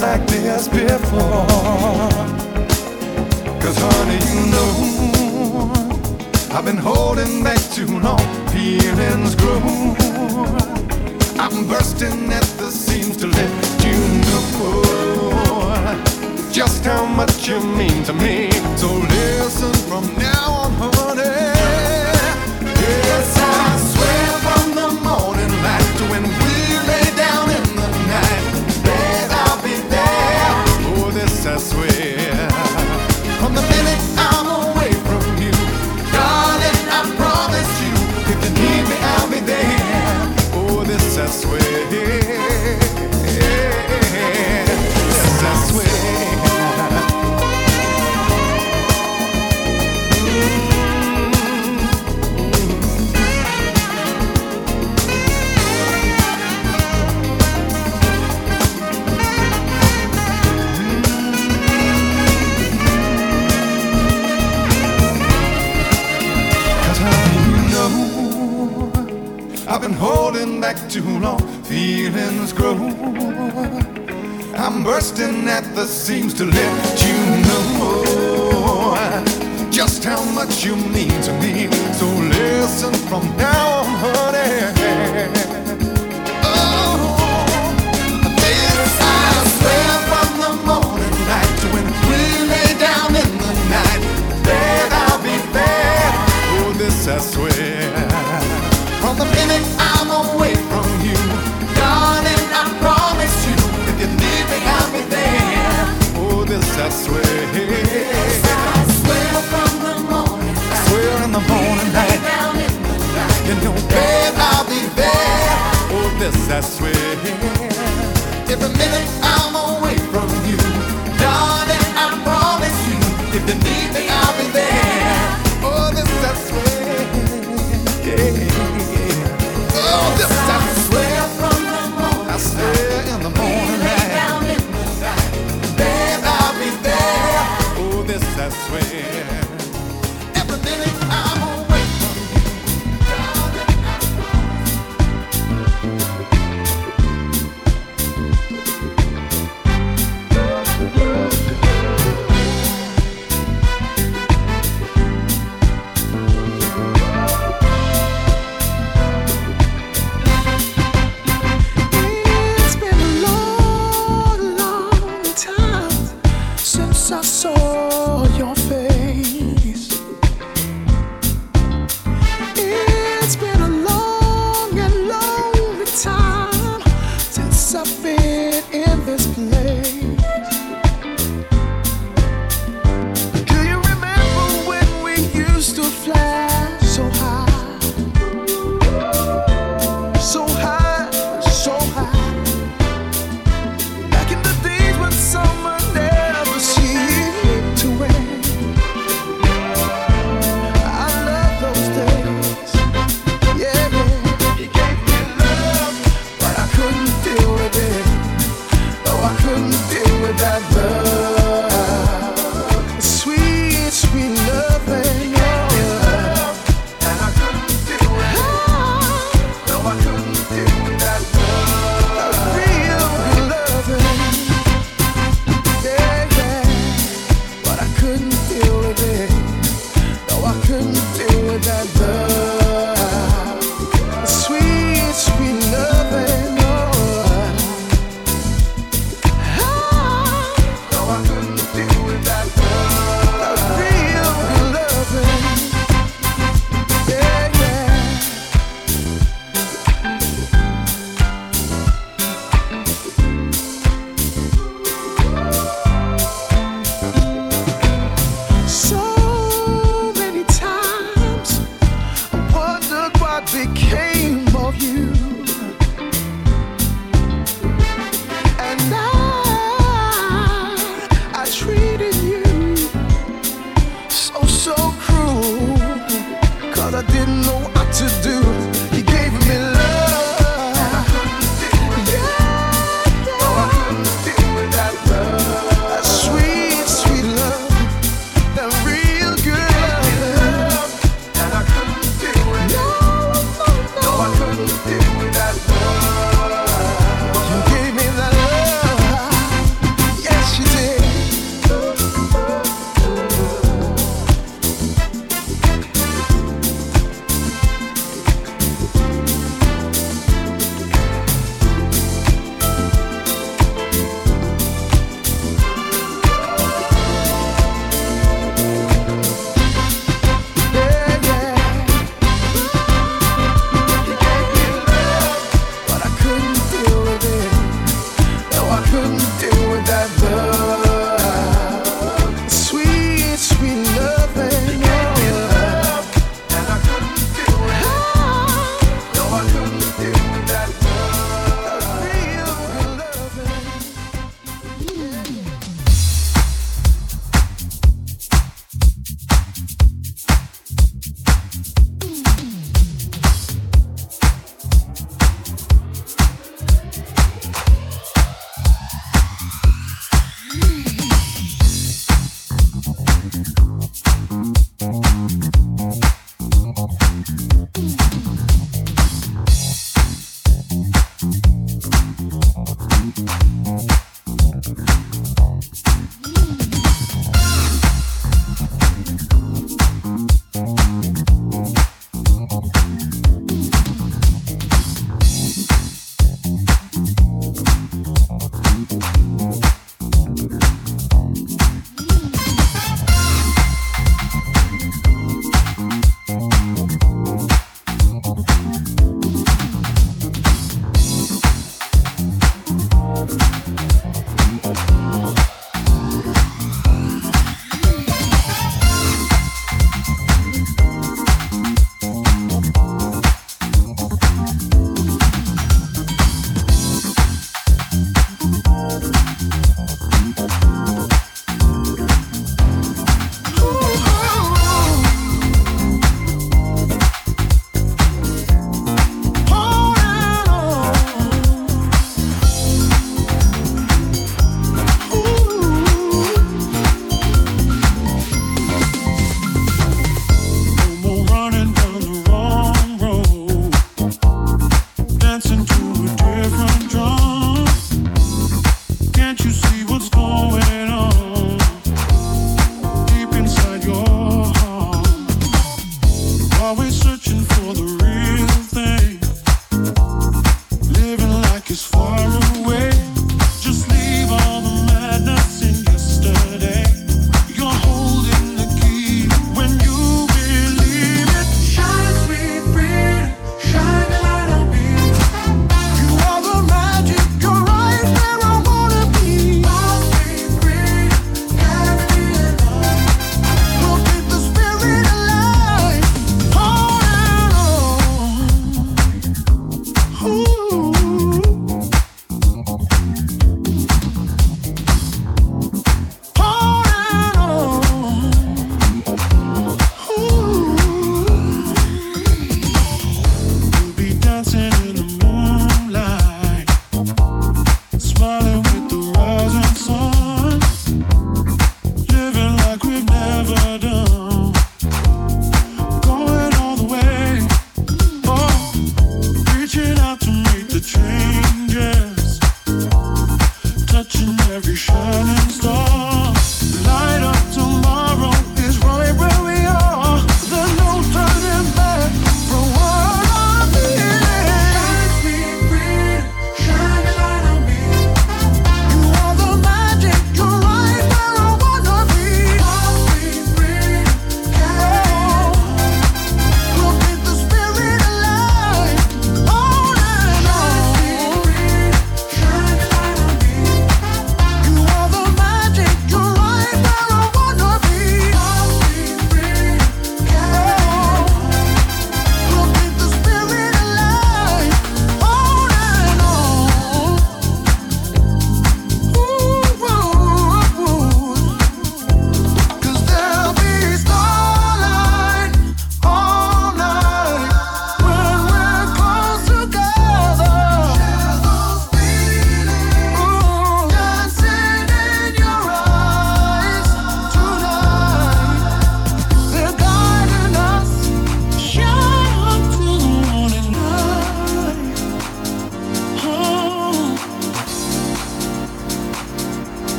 like this before. Cause honey, you know I've been holding back too long. Feelings grow. I'm bursting at the seams to let you know just how much you mean to me. So listen from now on. feelings grow. I'm bursting at the seams to let you know just how much you mean to me. So listen from now on, honey. I swear. I swear the morning. I swear in the morning. You know, babe, I'll be there. Oh, this I swear. Every minute I'm away from you, darling, I promise you. If you need